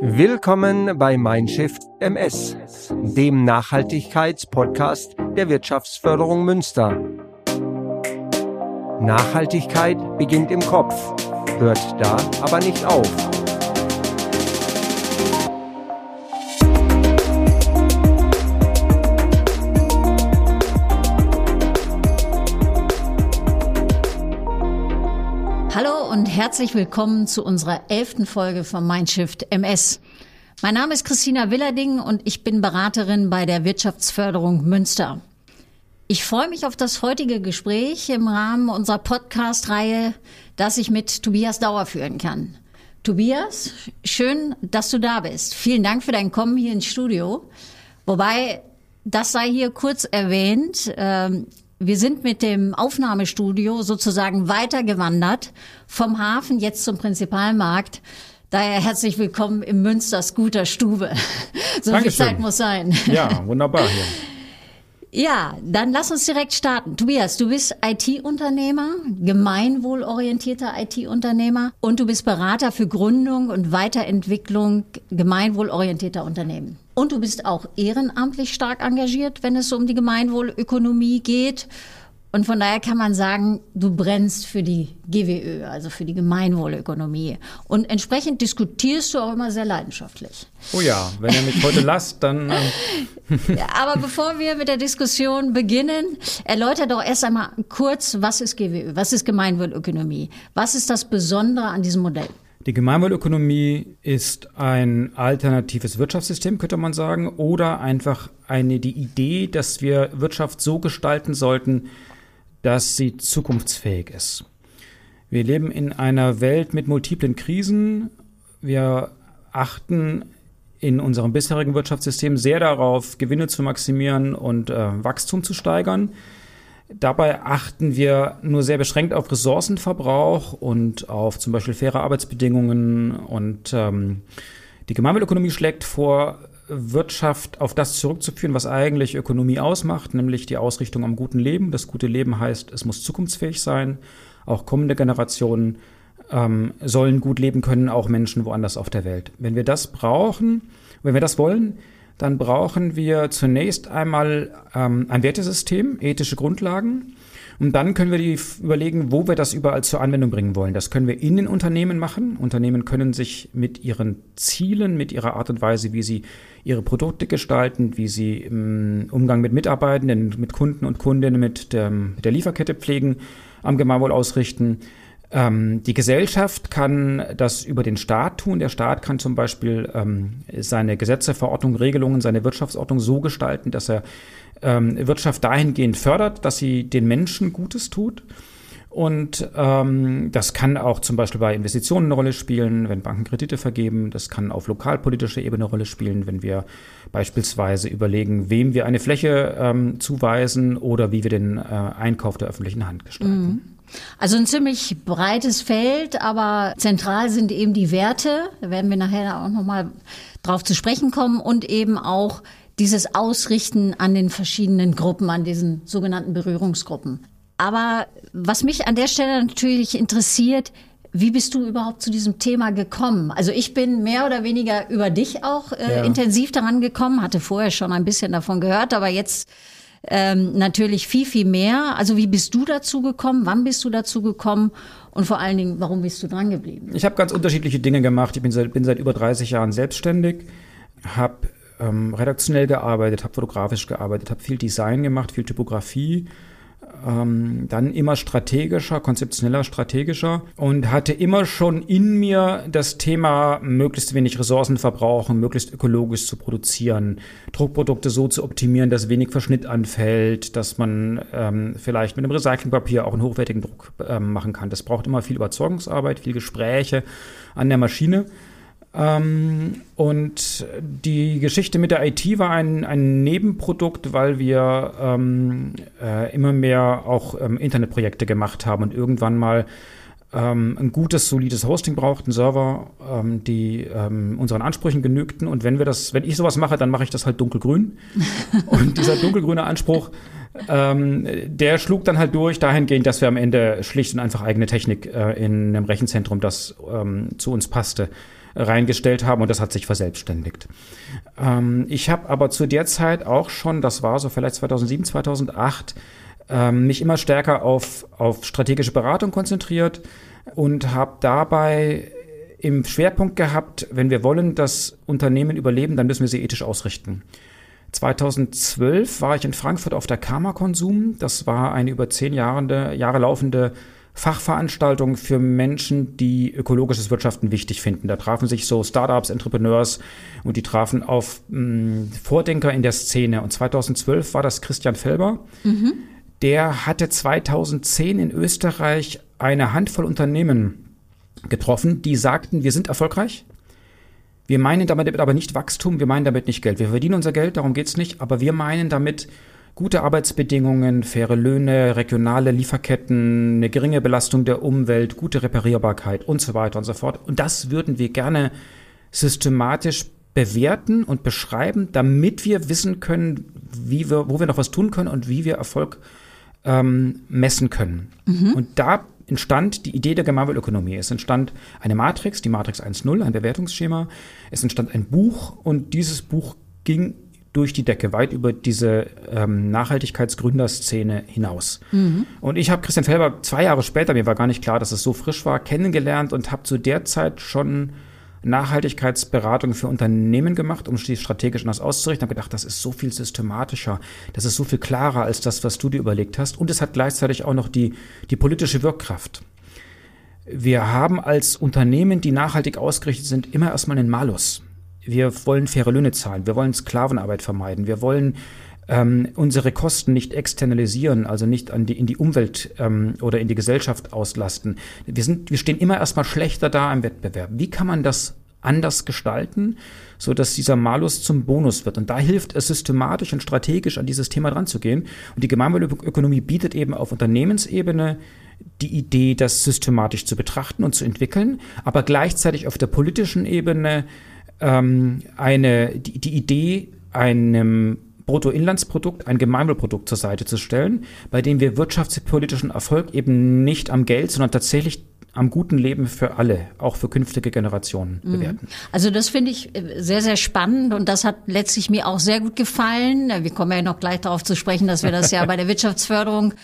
Willkommen bei Mindshift MS, dem Nachhaltigkeitspodcast der Wirtschaftsförderung Münster. Nachhaltigkeit beginnt im Kopf, hört da aber nicht auf. Herzlich willkommen zu unserer elften Folge von Mindshift MS. Mein Name ist Christina Willerding und ich bin Beraterin bei der Wirtschaftsförderung Münster. Ich freue mich auf das heutige Gespräch im Rahmen unserer Podcast-Reihe, das ich mit Tobias Dauer führen kann. Tobias, schön, dass du da bist. Vielen Dank für dein Kommen hier ins Studio. Wobei, das sei hier kurz erwähnt, ähm, wir sind mit dem Aufnahmestudio sozusagen weitergewandert vom Hafen jetzt zum Prinzipalmarkt. Daher herzlich willkommen im Münster Scooter Stube. so Dankeschön. viel Zeit muss sein. Ja, wunderbar hier. Ja, dann lass uns direkt starten. Tobias, du bist IT-Unternehmer, gemeinwohlorientierter IT-Unternehmer und du bist Berater für Gründung und Weiterentwicklung gemeinwohlorientierter Unternehmen. Und du bist auch ehrenamtlich stark engagiert, wenn es um die Gemeinwohlökonomie geht. Und von daher kann man sagen, du brennst für die GWÖ, also für die Gemeinwohlökonomie. Und entsprechend diskutierst du auch immer sehr leidenschaftlich. Oh ja, wenn ihr mich heute lasst, dann. Äh Aber bevor wir mit der Diskussion beginnen, erläuter doch erst einmal kurz, was ist GWÖ? Was ist Gemeinwohlökonomie? Was ist das Besondere an diesem Modell? Die Gemeinwohlökonomie ist ein alternatives Wirtschaftssystem, könnte man sagen, oder einfach eine die Idee, dass wir Wirtschaft so gestalten sollten, dass sie zukunftsfähig ist. Wir leben in einer Welt mit multiplen Krisen. Wir achten in unserem bisherigen Wirtschaftssystem sehr darauf, Gewinne zu maximieren und äh, Wachstum zu steigern. Dabei achten wir nur sehr beschränkt auf Ressourcenverbrauch und auf zum Beispiel faire Arbeitsbedingungen. Und ähm, die Gemeinwohlökonomie schlägt vor, Wirtschaft auf das zurückzuführen, was eigentlich Ökonomie ausmacht, nämlich die Ausrichtung am guten Leben. Das gute Leben heißt, es muss zukunftsfähig sein. Auch kommende Generationen ähm, sollen gut leben können, auch Menschen woanders auf der Welt. Wenn wir das brauchen, wenn wir das wollen, dann brauchen wir zunächst einmal ähm, ein Wertesystem, ethische Grundlagen. Und dann können wir die überlegen, wo wir das überall zur Anwendung bringen wollen. Das können wir in den Unternehmen machen. Unternehmen können sich mit ihren Zielen, mit ihrer Art und Weise, wie sie ihre Produkte gestalten, wie sie im Umgang mit Mitarbeitenden, mit Kunden und Kundinnen, mit der, mit der Lieferkette pflegen, am Gemeinwohl ausrichten. Ähm, die Gesellschaft kann das über den Staat tun. Der Staat kann zum Beispiel ähm, seine Gesetze, Verordnungen, Regelungen, seine Wirtschaftsordnung so gestalten, dass er ähm, Wirtschaft dahingehend fördert, dass sie den Menschen Gutes tut. Und ähm, das kann auch zum Beispiel bei Investitionen eine Rolle spielen, wenn Banken Kredite vergeben. Das kann auf lokalpolitischer Ebene eine Rolle spielen, wenn wir beispielsweise überlegen, wem wir eine Fläche ähm, zuweisen oder wie wir den äh, Einkauf der öffentlichen Hand gestalten. Mhm. Also ein ziemlich breites Feld, aber zentral sind eben die Werte. Da werden wir nachher auch nochmal drauf zu sprechen kommen und eben auch dieses Ausrichten an den verschiedenen Gruppen, an diesen sogenannten Berührungsgruppen. Aber was mich an der Stelle natürlich interessiert, wie bist du überhaupt zu diesem Thema gekommen? Also ich bin mehr oder weniger über dich auch äh, ja. intensiv daran gekommen, hatte vorher schon ein bisschen davon gehört, aber jetzt ähm, natürlich viel, viel mehr. Also wie bist du dazu gekommen? Wann bist du dazu gekommen? Und vor allen Dingen, warum bist du dran geblieben? Ich habe ganz unterschiedliche Dinge gemacht. Ich bin seit, bin seit über 30 Jahren selbstständig, habe ähm, redaktionell gearbeitet, habe fotografisch gearbeitet, habe viel Design gemacht, viel Typografie ähm, dann immer strategischer, konzeptioneller, strategischer und hatte immer schon in mir das Thema, möglichst wenig Ressourcen verbrauchen, möglichst ökologisch zu produzieren, Druckprodukte so zu optimieren, dass wenig Verschnitt anfällt, dass man ähm, vielleicht mit einem Recyclingpapier auch einen hochwertigen Druck ähm, machen kann. Das braucht immer viel Überzeugungsarbeit, viel Gespräche an der Maschine. Ähm, und die Geschichte mit der IT war ein, ein Nebenprodukt, weil wir ähm, äh, immer mehr auch ähm, Internetprojekte gemacht haben und irgendwann mal ähm, ein gutes, solides Hosting braucht, einen Server, ähm, die ähm, unseren Ansprüchen genügten. Und wenn wir das, wenn ich sowas mache, dann mache ich das halt dunkelgrün. und dieser dunkelgrüne Anspruch, ähm, der schlug dann halt durch dahingehend, dass wir am Ende schlicht und einfach eigene Technik äh, in einem Rechenzentrum, das ähm, zu uns passte, reingestellt haben und das hat sich verselbstständigt. Ähm, ich habe aber zu der Zeit auch schon, das war so vielleicht 2007, 2008, ähm, mich immer stärker auf, auf strategische Beratung konzentriert und habe dabei im Schwerpunkt gehabt, wenn wir wollen, dass Unternehmen überleben, dann müssen wir sie ethisch ausrichten. 2012 war ich in Frankfurt auf der Karma Konsum. Das war eine über zehn Jahre, Jahre laufende Fachveranstaltung für Menschen, die ökologisches Wirtschaften wichtig finden. Da trafen sich so Startups, Entrepreneurs und die trafen auf mh, mm, Vordenker in der Szene. Und 2012 war das Christian Felber. Mhm. Der hatte 2010 in Österreich eine Handvoll Unternehmen getroffen, die sagten, wir sind erfolgreich. Wir meinen damit aber nicht Wachstum, wir meinen damit nicht Geld. Wir verdienen unser Geld, darum geht's nicht, aber wir meinen damit gute Arbeitsbedingungen, faire Löhne, regionale Lieferketten, eine geringe Belastung der Umwelt, gute Reparierbarkeit und so weiter und so fort. Und das würden wir gerne systematisch bewerten und beschreiben, damit wir wissen können, wie wir, wo wir noch was tun können und wie wir Erfolg ähm, messen können. Mhm. Und da entstand die Idee der Gemeinwohlökonomie. Es entstand eine Matrix, die Matrix 1.0, ein Bewertungsschema. Es entstand ein Buch und dieses Buch ging durch die Decke, weit über diese ähm, Nachhaltigkeitsgründerszene hinaus. Mhm. Und ich habe Christian Felber zwei Jahre später, mir war gar nicht klar, dass es so frisch war, kennengelernt und habe zu der Zeit schon Nachhaltigkeitsberatung für Unternehmen gemacht, um die strategisch anders auszurichten. Ich habe gedacht, das ist so viel systematischer, das ist so viel klarer als das, was du dir überlegt hast. Und es hat gleichzeitig auch noch die, die politische Wirkkraft. Wir haben als Unternehmen, die nachhaltig ausgerichtet sind, immer erstmal einen Malus. Wir wollen faire Löhne zahlen, wir wollen Sklavenarbeit vermeiden, wir wollen ähm, unsere Kosten nicht externalisieren, also nicht an die, in die Umwelt ähm, oder in die Gesellschaft auslasten. Wir, sind, wir stehen immer erstmal schlechter da im Wettbewerb. Wie kann man das anders gestalten, so dass dieser Malus zum Bonus wird. Und da hilft es systematisch und strategisch an dieses Thema dran zu gehen. Und die Gemeinwohlökonomie bietet eben auf Unternehmensebene die Idee, das systematisch zu betrachten und zu entwickeln, aber gleichzeitig auf der politischen Ebene ähm, eine, die, die Idee, einem Bruttoinlandsprodukt, ein Gemeinwohlprodukt zur Seite zu stellen, bei dem wir wirtschaftspolitischen Erfolg eben nicht am Geld, sondern tatsächlich am guten Leben für alle, auch für künftige Generationen mhm. bewerten. Also das finde ich äh, sehr, sehr spannend und das hat letztlich mir auch sehr gut gefallen. Wir kommen ja noch gleich darauf zu sprechen, dass wir das ja bei der Wirtschaftsförderung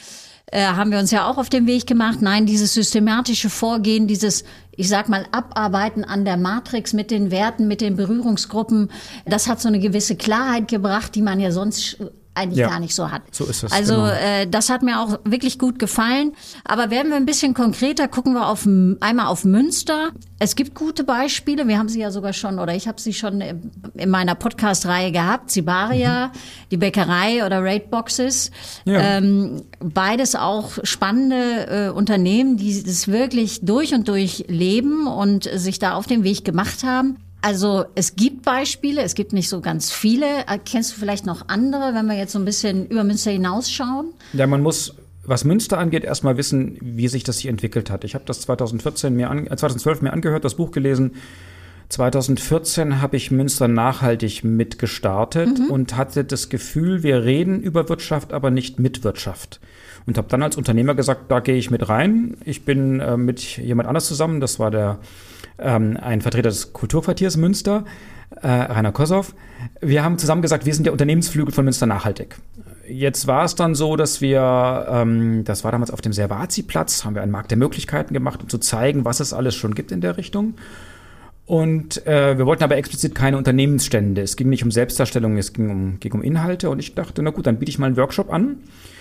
äh, haben wir uns ja auch auf den Weg gemacht. Nein, dieses systematische Vorgehen, dieses, ich sag mal, Abarbeiten an der Matrix mit den Werten, mit den Berührungsgruppen, das hat so eine gewisse Klarheit gebracht, die man ja sonst eigentlich ja, gar nicht so hat. So ist es. Also genau. äh, das hat mir auch wirklich gut gefallen. Aber werden wir ein bisschen konkreter, gucken wir auf einmal auf Münster. Es gibt gute Beispiele. Wir haben sie ja sogar schon, oder ich habe sie schon in meiner Podcast-Reihe gehabt. Sibaria, mhm. die Bäckerei oder Raidboxes. Ja. Ähm, beides auch spannende äh, Unternehmen, die das wirklich durch und durch leben und sich da auf den Weg gemacht haben. Also es gibt Beispiele, es gibt nicht so ganz viele. Kennst du vielleicht noch andere, wenn wir jetzt so ein bisschen über Münster hinausschauen? Ja, man muss was Münster angeht, erstmal wissen, wie sich das hier entwickelt hat. Ich habe das 2014 mir an, 2012 äh, mir angehört, das Buch gelesen. 2014 habe ich Münster nachhaltig mitgestartet mhm. und hatte das Gefühl, wir reden über Wirtschaft, aber nicht mit Wirtschaft. Und habe dann als Unternehmer gesagt, da gehe ich mit rein. Ich bin äh, mit jemand anders zusammen, das war der ähm, ein Vertreter des Kulturquartiers Münster, äh, Rainer Kossow. Wir haben zusammen gesagt, wir sind der Unternehmensflügel von Münster nachhaltig. Jetzt war es dann so, dass wir, ähm, das war damals auf dem Servazi-Platz, haben wir einen Markt der Möglichkeiten gemacht, um zu zeigen, was es alles schon gibt in der Richtung. Und äh, wir wollten aber explizit keine Unternehmensstände. Es ging nicht um Selbstdarstellung, es ging um, ging um Inhalte. Und ich dachte, na gut, dann biete ich mal einen Workshop an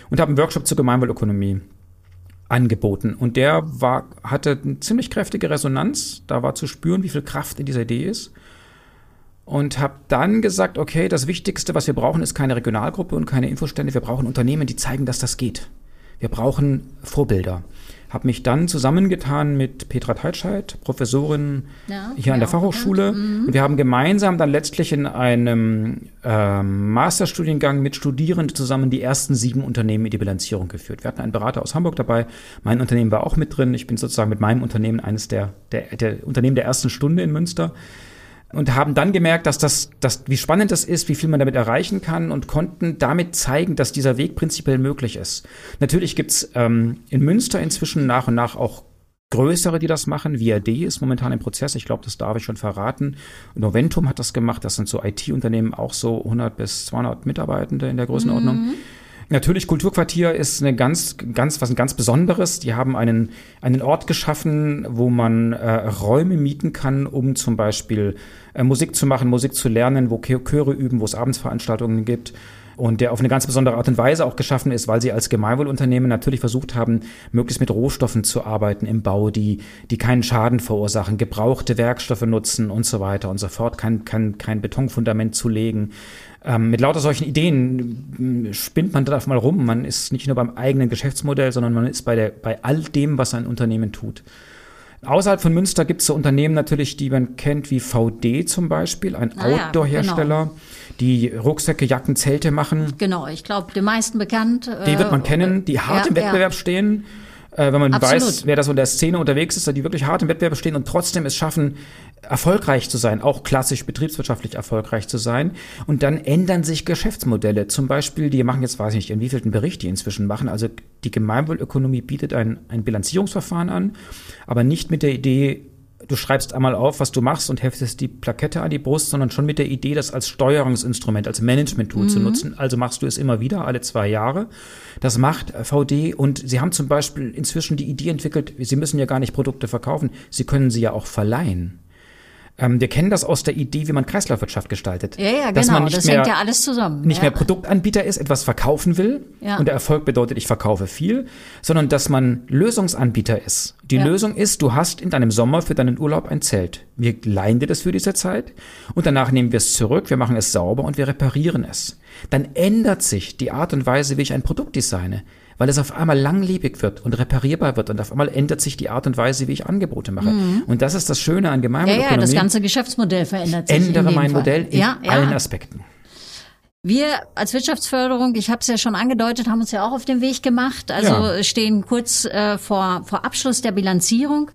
und habe einen Workshop zur Gemeinwohlökonomie angeboten. Und der war, hatte eine ziemlich kräftige Resonanz. Da war zu spüren, wie viel Kraft in dieser Idee ist. Und habe dann gesagt, okay, das Wichtigste, was wir brauchen, ist keine Regionalgruppe und keine Infostände. Wir brauchen Unternehmen, die zeigen, dass das geht. Wir brauchen Vorbilder habe mich dann zusammengetan mit Petra Teitscheid, Professorin ja, hier an der Fachhochschule. Mhm. Und wir haben gemeinsam dann letztlich in einem äh, Masterstudiengang mit Studierenden zusammen die ersten sieben Unternehmen in die Bilanzierung geführt. Wir hatten einen Berater aus Hamburg dabei. Mein Unternehmen war auch mit drin. Ich bin sozusagen mit meinem Unternehmen eines der, der, der Unternehmen der ersten Stunde in Münster und haben dann gemerkt, dass das, dass, wie spannend das ist, wie viel man damit erreichen kann und konnten damit zeigen, dass dieser Weg prinzipiell möglich ist. Natürlich gibt's ähm, in Münster inzwischen nach und nach auch größere, die das machen. VRD ist momentan im Prozess. Ich glaube, das darf ich schon verraten. Noventum hat das gemacht. Das sind so IT-Unternehmen, auch so 100 bis 200 Mitarbeitende in der Größenordnung. Mhm. Natürlich, Kulturquartier ist eine ganz, ganz, was ein ganz Besonderes. Die haben einen, einen Ort geschaffen, wo man äh, Räume mieten kann, um zum Beispiel äh, Musik zu machen, Musik zu lernen, wo Chöre üben, wo es Abendsveranstaltungen gibt und der auf eine ganz besondere Art und Weise auch geschaffen ist, weil sie als Gemeinwohlunternehmen natürlich versucht haben, möglichst mit Rohstoffen zu arbeiten im Bau, die, die keinen Schaden verursachen, gebrauchte Werkstoffe nutzen und so weiter und so fort, kein, kein, kein Betonfundament zu legen. Ähm, mit lauter solchen Ideen spinnt man da mal rum. Man ist nicht nur beim eigenen Geschäftsmodell, sondern man ist bei, der, bei all dem, was ein Unternehmen tut. Außerhalb von Münster gibt es so Unternehmen natürlich, die man kennt, wie VD zum Beispiel, ein ah, Outdoor-Hersteller, genau. die Rucksäcke, Jacken, Zelte machen. Genau, ich glaube, den meisten bekannt. Die wird man äh, kennen, die hart ja, im Wettbewerb ja. stehen äh, wenn man Absolut. weiß, wer da so in der Szene unterwegs ist, die wirklich hart im Wettbewerb stehen und trotzdem es schaffen, erfolgreich zu sein, auch klassisch betriebswirtschaftlich erfolgreich zu sein. Und dann ändern sich Geschäftsmodelle. Zum Beispiel, die machen jetzt, weiß ich nicht, in wievielten Bericht die inzwischen machen. Also die Gemeinwohlökonomie bietet ein, ein Bilanzierungsverfahren an, aber nicht mit der Idee, du schreibst einmal auf, was du machst und heftest die Plakette an die Brust, sondern schon mit der Idee, das als Steuerungsinstrument, als Management-Tool mhm. zu nutzen. Also machst du es immer wieder, alle zwei Jahre. Das macht VD und sie haben zum Beispiel inzwischen die Idee entwickelt, sie müssen ja gar nicht Produkte verkaufen, sie können sie ja auch verleihen. Ähm, wir kennen das aus der Idee, wie man Kreislaufwirtschaft gestaltet. Ja, ja, dass genau. Man nicht das mehr, hängt ja alles zusammen. Nicht ja. mehr Produktanbieter ist, etwas verkaufen will. Ja. Und der Erfolg bedeutet, ich verkaufe viel, sondern dass man Lösungsanbieter ist. Die ja. Lösung ist, du hast in deinem Sommer für deinen Urlaub ein Zelt. Wir leihen dir das für diese Zeit und danach nehmen wir es zurück, wir machen es sauber und wir reparieren es. Dann ändert sich die Art und Weise, wie ich ein Produkt designe weil es auf einmal langlebig wird und reparierbar wird und auf einmal ändert sich die Art und Weise, wie ich Angebote mache. Mhm. Und das ist das Schöne an Gemeinwohlökonomie. Ja, ja, das ganze Geschäftsmodell verändert sich. Ändere mein Fall. Modell in ja, ja. allen Aspekten. Wir als Wirtschaftsförderung, ich habe es ja schon angedeutet, haben uns ja auch auf den Weg gemacht. Also ja. stehen kurz äh, vor, vor Abschluss der Bilanzierung.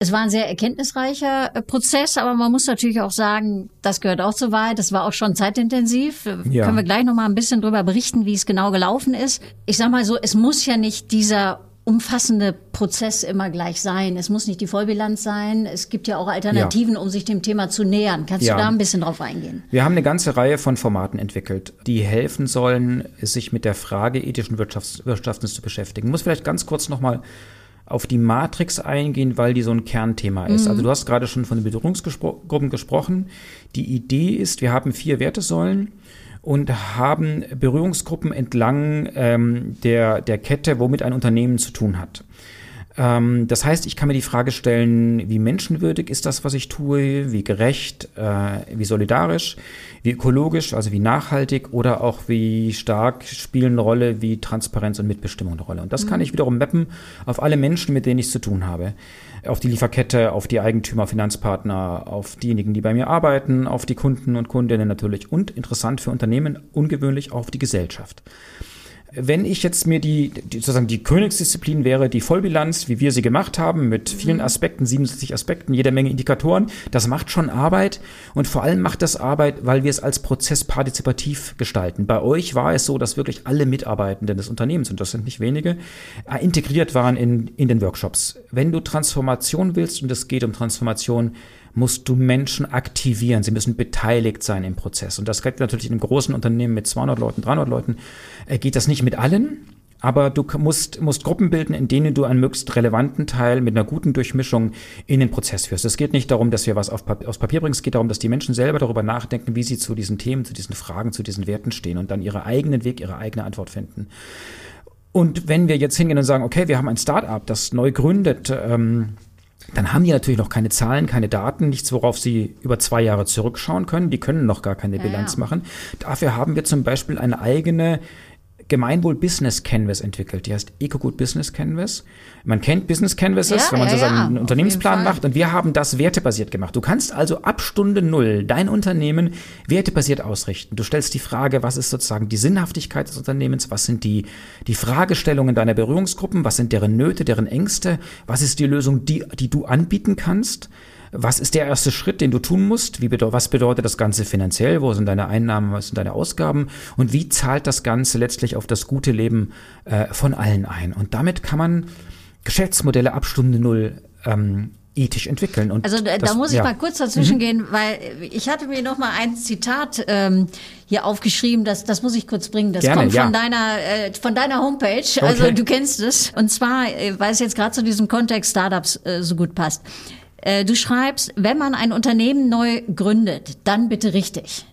Es war ein sehr erkenntnisreicher äh, Prozess, aber man muss natürlich auch sagen, das gehört auch zu weit. Das war auch schon zeitintensiv. Äh, ja. Können wir gleich noch mal ein bisschen drüber berichten, wie es genau gelaufen ist. Ich sag mal so, es muss ja nicht dieser umfassende Prozess immer gleich sein. Es muss nicht die Vollbilanz sein. Es gibt ja auch Alternativen, ja. um sich dem Thema zu nähern. Kannst ja. du da ein bisschen drauf eingehen? Wir haben eine ganze Reihe von Formaten entwickelt, die helfen sollen, sich mit der Frage ethischen Wirtschafts Wirtschaftens zu beschäftigen. Ich muss vielleicht ganz kurz noch mal auf die Matrix eingehen, weil die so ein Kernthema ist. Mhm. Also du hast gerade schon von den Bedrohungsgruppen gesprochen. Die Idee ist, wir haben vier Wertesäulen und haben Berührungsgruppen entlang ähm, der, der Kette, womit ein Unternehmen zu tun hat. Ähm, das heißt, ich kann mir die Frage stellen, wie menschenwürdig ist das, was ich tue, wie gerecht, äh, wie solidarisch, wie ökologisch, also wie nachhaltig oder auch wie stark spielen eine Rolle, wie Transparenz und Mitbestimmung eine Rolle. Und das mhm. kann ich wiederum mappen auf alle Menschen, mit denen ich zu tun habe. Auf die Lieferkette, auf die Eigentümer, Finanzpartner, auf diejenigen, die bei mir arbeiten, auf die Kunden und Kundinnen natürlich und interessant für Unternehmen, ungewöhnlich auch auf die Gesellschaft wenn ich jetzt mir die, die, sozusagen die Königsdisziplin wäre, die Vollbilanz, wie wir sie gemacht haben, mit vielen mhm. Aspekten, 67 Aspekten, jeder Menge Indikatoren, das macht schon Arbeit und vor allem macht das Arbeit, weil wir es als Prozess partizipativ gestalten. Bei euch war es so, dass wirklich alle Mitarbeitenden des Unternehmens, und das sind nicht wenige, äh, integriert waren in, in den Workshops. Wenn du Transformation willst, und es geht um Transformation, musst du Menschen aktivieren. Sie müssen beteiligt sein im Prozess. Und das geht natürlich in einem großen Unternehmen mit 200 Leuten, 300 Leuten, äh, geht das nicht mit allen. Aber du musst, musst Gruppen bilden, in denen du einen möglichst relevanten Teil mit einer guten Durchmischung in den Prozess führst. Es geht nicht darum, dass wir was auf Papier, aufs Papier bringen. Es geht darum, dass die Menschen selber darüber nachdenken, wie sie zu diesen Themen, zu diesen Fragen, zu diesen Werten stehen und dann ihren eigenen Weg, ihre eigene Antwort finden. Und wenn wir jetzt hingehen und sagen, okay, wir haben ein Start-up, das neu gründet, ähm, dann haben die natürlich noch keine Zahlen, keine Daten, nichts, worauf sie über zwei Jahre zurückschauen können. Die können noch gar keine Bilanz ja, ja. machen. Dafür haben wir zum Beispiel eine eigene Gemeinwohl Business Canvas entwickelt. Die heißt EcoGood Business Canvas. Man kennt Business Canvases, Ja, wenn man ja, so seinen ja, Unternehmensplan macht. Und wir haben das wertebasiert gemacht. Du kannst also ab Stunde Null dein Unternehmen wertebasiert ausrichten. Du stellst die Frage, was ist sozusagen die Sinnhaftigkeit des Unternehmens? Was sind die, die Fragestellungen deiner Berührungsgruppen? Was sind deren Nöte, deren Ängste? Was ist die Lösung, die, die du anbieten kannst? Was ist der erste Schritt, den du tun musst? Wie bedeu was bedeutet das Ganze finanziell? Wo sind deine Einnahmen? Was sind deine Ausgaben? Und wie zahlt das Ganze letztlich auf das gute Leben äh, von allen ein? Und damit kann man Geschäftsmodelle ab Stunde Null ähm, ethisch entwickeln. Und Also da, das, da muss ich ja. Mhm. mal kurz dazwischen gehen, weil ich hatte mir noch mal ein Zitat ähm, hier aufgeschrieben, das, das muss ich kurz bringen. Das Gerne, kommt von ja. deiner äh, von deiner Homepage. Also Okay. du kennst es. Und zwar, äh, weil es jetzt gerade zu diesem Kontext Startups äh, so gut passt. Äh, du schreibst, wenn man ein Unternehmen neu gründet, dann bitte richtig.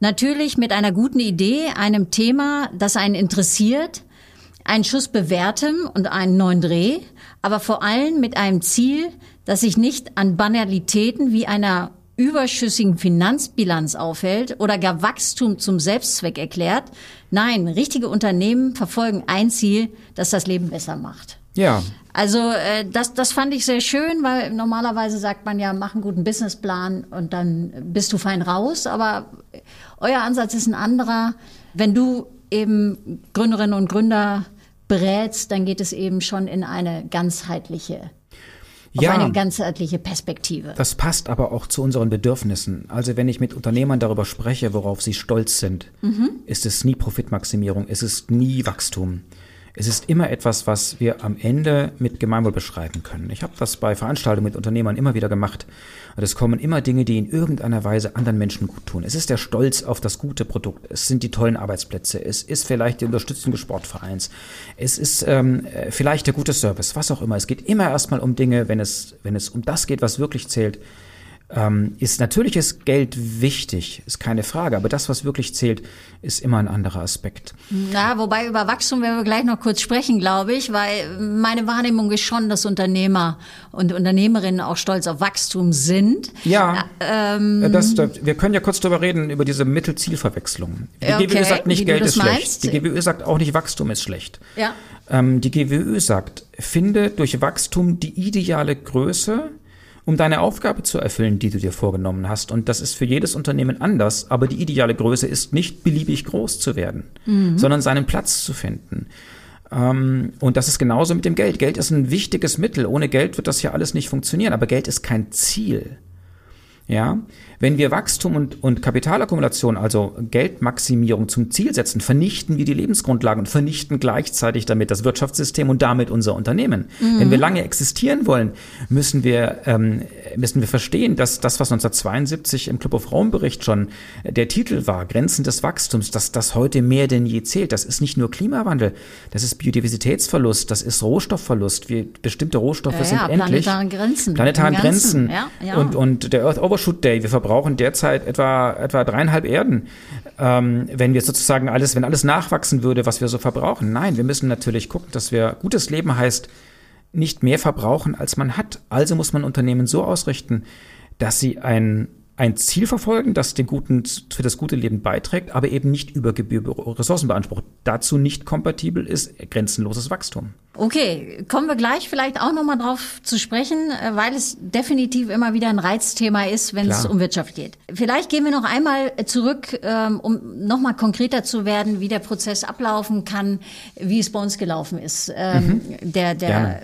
Natürlich mit einer guten Idee, einem Thema, das einen interessiert, einen Schuss bewährtem und einen neuen Dreh, aber vor allem mit einem Ziel, das sich nicht an Banalitäten wie einer überschüssigen Finanzbilanz aufhält oder gar Wachstum zum Selbstzweck erklärt. Nein, richtige Unternehmen verfolgen ein Ziel, das das Leben besser macht. Ja, Also äh, das, das fand ich sehr schön, weil normalerweise sagt man ja, mach einen guten Businessplan und dann bist du fein raus. Aber euer Ansatz ist ein anderer. Wenn du eben Gründerinnen und Gründer berätst, dann geht es eben schon in eine ganzheitliche, auf ja. eine ganzheitliche Perspektive. Das passt aber auch zu unseren Bedürfnissen. Also wenn ich mit Unternehmern darüber spreche, worauf sie stolz sind, ist es nie Profitmaximierung, es ist nie Wachstum. Es ist immer etwas, was wir am Ende mit Gemeinwohl beschreiben können. Ich habe das bei Veranstaltungen mit Unternehmern immer wieder gemacht. Und es kommen immer Dinge, die in irgendeiner Weise anderen Menschen gut tun. Es ist der Stolz auf das gute Produkt. Es sind die tollen Arbeitsplätze. Es ist vielleicht die Unterstützung des Sportvereins. Es ist ähm, äh, vielleicht der gute Service, was auch immer. Es geht immer erstmal um Dinge, wenn es, wenn es um das geht, was wirklich zählt, ähm, ist natürlich ist Geld wichtig, ist keine Frage, aber das, was wirklich zählt, ist immer ein anderer Aspekt. Na, wobei über Wachstum werden wir gleich noch kurz sprechen, glaube ich, weil meine Wahrnehmung ist schon, dass Unternehmer und Unternehmerinnen auch stolz auf Wachstum sind. Ja, Ähm, äh, das, das, wir können ja kurz drüber reden, über diese Mittel-Ziel-Verwechslung. Die okay, GWÖ sagt nicht, Geld ist schlecht. meinst. Die GWÖ sagt auch nicht, Wachstum ist schlecht. Ja. Ähm, die GWÖ sagt, finde durch Wachstum die ideale Größe, um deine Aufgabe zu erfüllen, die du dir vorgenommen hast. Und das ist für jedes Unternehmen anders, aber die ideale Größe ist nicht beliebig groß zu werden, sondern seinen Platz zu finden. Ähm, und das ist genauso mit dem Geld. Geld ist ein wichtiges Mittel. Ohne Geld wird das ja alles nicht funktionieren, aber Geld ist kein Ziel. Ja, wenn wir Wachstum und, und Kapitalakkumulation, also Geldmaximierung zum Ziel setzen, vernichten wir die Lebensgrundlagen und vernichten gleichzeitig damit das Wirtschaftssystem und damit unser Unternehmen. Wenn wir lange existieren wollen, müssen wir, ähm, müssen wir verstehen, dass das, was 1972 im Club of Rome Bericht schon der Titel war, Grenzen des Wachstums, dass das heute mehr denn je zählt. Das ist nicht nur Klimawandel, das ist Biodiversitätsverlust, das ist Rohstoffverlust. Wir, bestimmte Rohstoffe Ja, sind ja, endlich. planetare Grenzen. Planetaren Grenzen. ja, ja. Und, und der Earth Overshoot Day, wir verbrauchen derzeit etwa, etwa dreieinhalb Erden, ähm, wenn wir sozusagen alles, wenn alles nachwachsen würde, was wir so verbrauchen. Nein, wir müssen natürlich gucken, dass wir, gutes Leben heißt, nicht mehr verbrauchen, als man hat. Also muss man Unternehmen so ausrichten, dass sie ein, ein Ziel verfolgen, das dem guten, für das gute Leben beiträgt, aber eben nicht über Gebühr Ressourcen beansprucht. Dazu nicht kompatibel ist grenzenloses Wachstum. Okay, kommen wir gleich vielleicht auch nochmal drauf zu sprechen, äh, weil es definitiv immer wieder ein Reizthema ist, wenn es Klar. um Wirtschaft geht. Vielleicht gehen wir noch einmal zurück, ähm, um nochmal konkreter zu werden, wie der Prozess ablaufen kann, wie es bei uns gelaufen ist. Ähm, Der, der Gerne.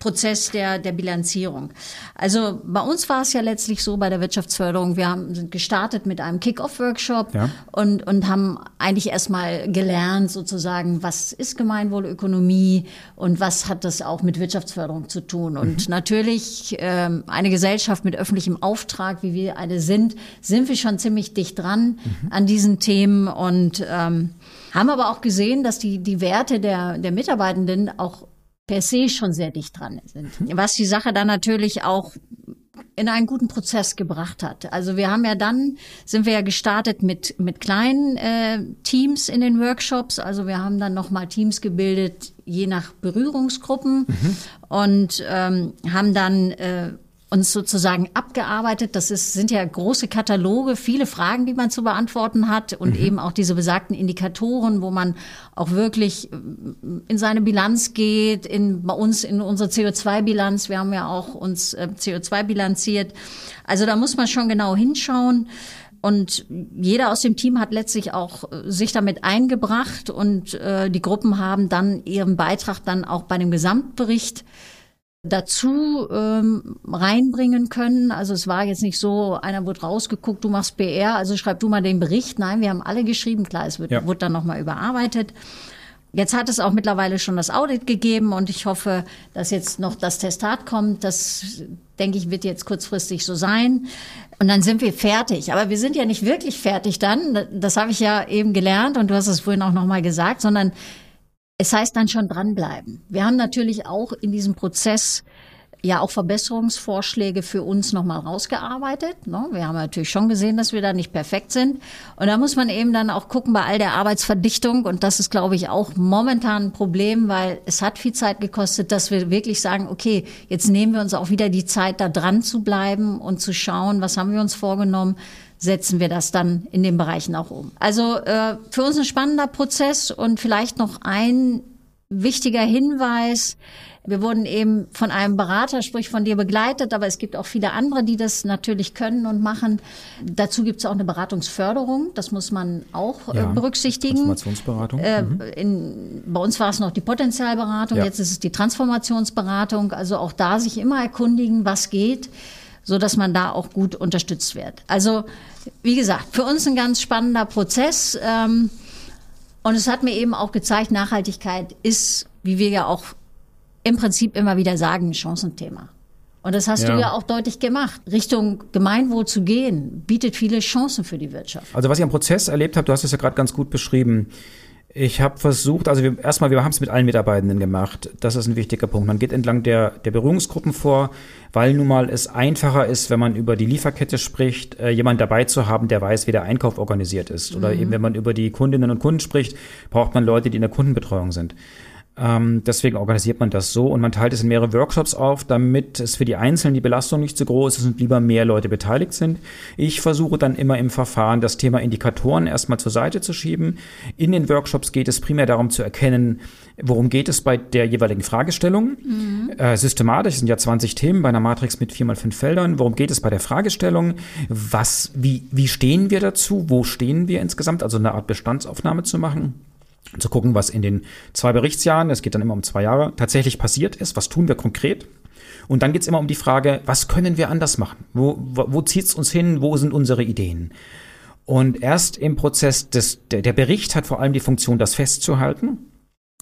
Prozess der, der Bilanzierung. Also bei uns war es ja letztlich so bei der Wirtschaftsförderung, wir haben, sind gestartet mit einem Kick-Off-Workshop Ja. und, und haben eigentlich erstmal gelernt sozusagen, was ist Gemeinwohlökonomie und was hat das auch mit Wirtschaftsförderung zu tun. Und natürlich ähm, eine Gesellschaft mit öffentlichem Auftrag, wie wir eine sind, sind wir schon ziemlich dicht dran an diesen Themen und ähm, haben aber auch gesehen, dass die, die Werte der, der Mitarbeitenden auch per se schon sehr dicht dran sind. Was die Sache dann natürlich auch in einen guten Prozess gebracht hat. Also wir haben ja dann, sind wir ja gestartet mit, mit kleinen äh, Teams in den Workshops. Also wir haben dann nochmal Teams gebildet, je nach Berührungsgruppen und ähm, haben dann äh, uns sozusagen abgearbeitet. Das ist, sind ja große Kataloge, viele Fragen, die man zu beantworten hat und mhm. eben auch diese besagten Indikatoren, wo man auch wirklich äh, in seine Bilanz geht, in, bei uns in unsere CO2-Bilanz. Wir haben ja auch uns äh, CO2 bilanziert. Also da muss man schon genau hinschauen. Und jeder aus dem Team hat letztlich auch äh, sich damit eingebracht und äh, die Gruppen haben dann ihren Beitrag dann auch bei dem Gesamtbericht dazu ähm, reinbringen können. Also es war jetzt nicht so, einer wurde rausgeguckt, du machst BR, also schreib du mal den Bericht. Nein, wir haben alle geschrieben, klar, es wird, ja. wurde dann nochmal überarbeitet. Jetzt hat es auch mittlerweile schon das Audit gegeben und ich hoffe, dass jetzt noch das Testat kommt. Das, denke ich, wird jetzt kurzfristig so sein. Und dann sind wir fertig. Aber wir sind ja nicht wirklich fertig dann. Das habe ich ja eben gelernt und du hast es vorhin auch nochmal gesagt, sondern es heißt dann schon dranbleiben. Wir haben natürlich auch in diesem Prozess ja auch Verbesserungsvorschläge für uns nochmal rausgearbeitet. Ne? Wir haben natürlich schon gesehen, dass wir da nicht perfekt sind. Und da muss man eben dann auch gucken bei all der Arbeitsverdichtung. Und das ist, glaube ich, auch momentan ein Problem, weil es hat viel Zeit gekostet, dass wir wirklich sagen, okay, jetzt nehmen wir uns auch wieder die Zeit, da dran zu bleiben und zu schauen, was haben wir uns vorgenommen, setzen wir das dann in den Bereichen auch um. Also äh, für uns ein spannender Prozess und vielleicht noch ein wichtiger Hinweis. Wir wurden eben von einem Berater, sprich von dir begleitet, aber es gibt auch viele andere, die das natürlich können und machen. Dazu gibt es auch eine Beratungsförderung, das muss man auch äh, ja, berücksichtigen. Transformationsberatung. Äh, mhm. in, bei uns war es noch die Potenzialberatung, ja. jetzt ist es die Transformationsberatung. Also auch da sich immer erkundigen, was geht so dass man da auch gut unterstützt wird. Also wie gesagt, für uns ein ganz spannender Prozess. Ähm, und es hat mir eben auch gezeigt, Nachhaltigkeit ist, wie wir ja auch im Prinzip immer wieder sagen, ein Chancenthema. Und das hast ja. du ja auch deutlich gemacht. Richtung Gemeinwohl zu gehen, bietet viele Chancen für die Wirtschaft. Also was ich am Prozess erlebt habe, du hast es ja gerade ganz gut beschrieben. Ich habe versucht, also wir, erstmal, wir haben es mit allen Mitarbeitenden gemacht. Das ist ein wichtiger Punkt. Man geht entlang der, der Berührungsgruppen vor, weil nun mal es einfacher ist, wenn man über die Lieferkette spricht, äh, jemand dabei zu haben, der weiß, wie der Einkauf organisiert ist. Oder mhm. eben, wenn man über die Kundinnen und Kunden spricht, braucht man Leute, die in der Kundenbetreuung sind. Ähm, deswegen organisiert man das so und man teilt es in mehrere Workshops auf, damit es für die Einzelnen die Belastung nicht zu groß ist und lieber mehr Leute beteiligt sind. Ich versuche dann immer im Verfahren das Thema Indikatoren erstmal zur Seite zu schieben. In den Workshops geht es primär darum zu erkennen, worum geht es bei der jeweiligen Fragestellung. Mhm. Äh, systematisch sind ja 20 Themen bei einer Matrix mit vier mal fünf Feldern. Worum geht es bei der Fragestellung? Was, wie, wie stehen wir dazu? Wo stehen wir insgesamt? Also eine Art Bestandsaufnahme zu machen zu gucken, was in den zwei Berichtsjahren, es geht dann immer um zwei Jahre, tatsächlich passiert ist, was tun wir konkret. Und dann geht's immer um die Frage, was können wir anders machen? Wo, wo, wo zieht's uns hin? Wo sind unsere Ideen? Und erst im Prozess des, der, der Bericht hat vor allem die Funktion, das festzuhalten.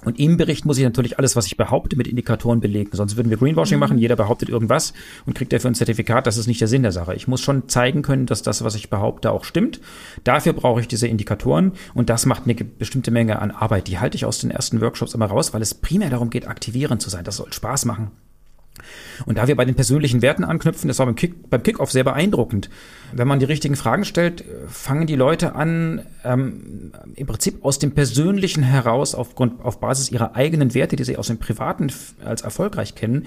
Und im Bericht muss ich natürlich alles, was ich behaupte, mit Indikatoren belegen. Sonst würden wir Greenwashing machen. Jeder behauptet irgendwas und kriegt dafür ein Zertifikat. Das ist nicht der Sinn der Sache. Ich muss schon zeigen können, dass das, was ich behaupte, auch stimmt. Dafür brauche ich diese Indikatoren. Und das macht eine bestimmte Menge an Arbeit. Die halte ich aus den ersten Workshops immer raus, weil es primär darum geht, aktivierend zu sein. Das soll Spaß machen. Und da wir bei den persönlichen Werten anknüpfen, das war beim, Kick, beim Kickoff sehr beeindruckend. Wenn man die richtigen Fragen stellt, fangen die Leute an, ähm, im Prinzip aus dem Persönlichen heraus, aufgrund, auf Basis ihrer eigenen Werte, die sie aus dem Privaten als erfolgreich kennen,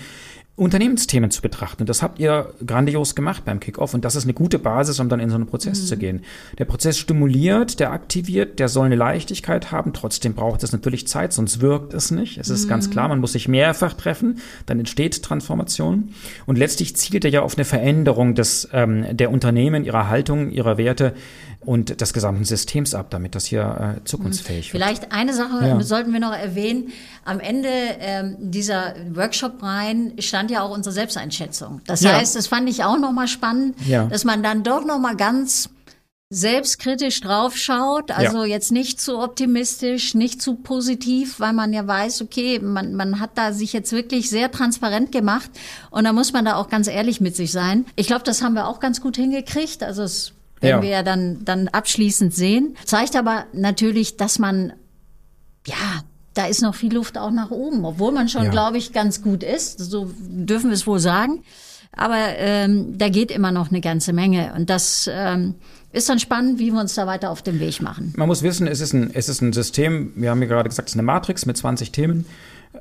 Unternehmensthemen zu betrachten. Und das habt ihr grandios gemacht beim Kickoff. Und das ist eine gute Basis, um dann in so einen Prozess mhm. zu gehen. Der Prozess stimuliert, der aktiviert, der soll eine Leichtigkeit haben. Trotzdem braucht es natürlich Zeit, sonst wirkt es nicht. Es ist mhm. ganz klar, man muss sich mehrfach treffen, dann entsteht Transformation. Und letztlich zielt er ja auf eine Veränderung des, ähm, der Unternehmen, ihrer Haltung, ihrer Werte und des gesamten Systems ab, damit das hier äh, zukunftsfähig wird. Vielleicht eine Sache ja. sollten wir noch erwähnen. Am Ende ähm, dieser Workshop rein stand ja auch unsere Selbsteinschätzung. Das ja. heißt, das fand ich auch nochmal spannend, ja. dass man dann doch nochmal ganz selbstkritisch draufschaut, also ja. jetzt nicht zu optimistisch, nicht zu positiv, weil man ja weiß, okay, man, man hat da sich jetzt wirklich sehr transparent gemacht und da muss man da auch ganz ehrlich mit sich sein. Ich glaube, das haben wir auch ganz gut hingekriegt. Also es werden ja. wir ja dann, dann abschließend sehen. Zeigt aber natürlich, dass man, ja, da ist noch viel Luft auch nach oben, obwohl man schon, ja. glaube ich, ganz gut ist. So dürfen wir es wohl sagen. Aber ähm, da geht immer noch eine ganze Menge. Und das ähm, ist dann spannend, wie wir uns da weiter auf den Weg machen. Man muss wissen, es ist ein, es ist ein System, wir haben ja gerade gesagt, es ist eine Matrix mit 20 Themen.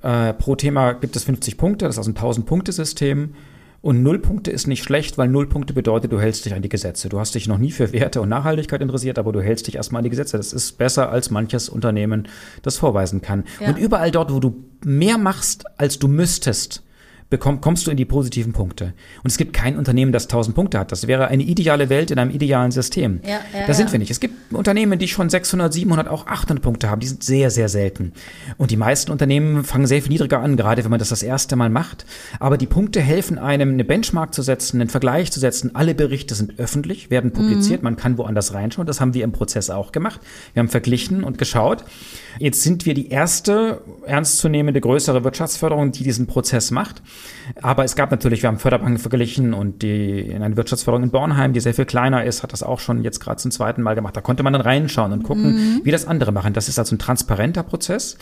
Äh, pro Thema gibt es 50 Punkte, das ist also ein 1000-Punkte-System. Und Nullpunkte ist nicht schlecht, weil Nullpunkte bedeutet, du hältst dich an die Gesetze. Du hast dich noch nie für Werte und Nachhaltigkeit interessiert, aber du hältst dich erstmal an die Gesetze. Das ist besser, als manches Unternehmen das vorweisen kann. Ja. Und überall dort, wo du mehr machst, als du müsstest, bekomm, kommst du in die positiven Punkte. Und es gibt kein Unternehmen, das 1000 Punkte hat. Das wäre eine ideale Welt in einem idealen System. Ja, ja, da sind ja. wir nicht. Es gibt Unternehmen, die schon 600, 700, auch 800 Punkte haben. Die sind sehr, sehr selten. Und die meisten Unternehmen fangen sehr viel niedriger an, gerade wenn man das das erste Mal macht. Aber die Punkte helfen einem, eine Benchmark zu setzen, einen Vergleich zu setzen. Alle Berichte sind öffentlich, werden publiziert. Mhm. Man kann woanders reinschauen. Das haben wir im Prozess auch gemacht. Wir haben verglichen und geschaut. Jetzt sind wir die erste ernstzunehmende größere Wirtschaftsförderung, die diesen Prozess macht. Aber es gab natürlich, wir haben Förderbanken verglichen und die in eine Wirtschaftsförderung in Bornheim, die sehr viel kleiner ist, hat das auch schon jetzt gerade zum zweiten Mal gemacht. Da konnte man dann reinschauen und gucken, mhm. wie das andere machen. Das ist also ein transparenter Prozess.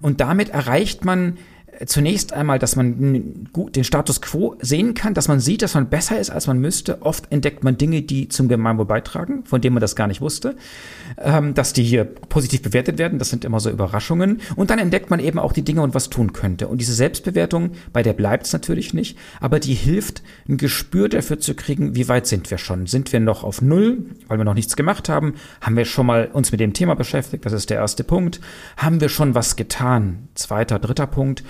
Und damit erreicht man zunächst einmal, dass man den Status quo sehen kann, dass man sieht, dass man besser ist, als man müsste. Oft entdeckt man Dinge, die zum Gemeinwohl beitragen, von denen man das gar nicht wusste, ähm, dass die hier positiv bewertet werden. Das sind immer so Überraschungen. Und dann entdeckt man eben auch die Dinge und was tun könnte. Und diese Selbstbewertung, bei der bleibt es natürlich nicht, aber die hilft, ein Gespür dafür zu kriegen, wie weit sind wir schon? Sind wir noch auf Null, weil wir noch nichts gemacht haben? Haben wir schon mal uns mit dem Thema beschäftigt? Das ist der erste Punkt. Haben wir schon was getan? Zweiter, dritter Punkt.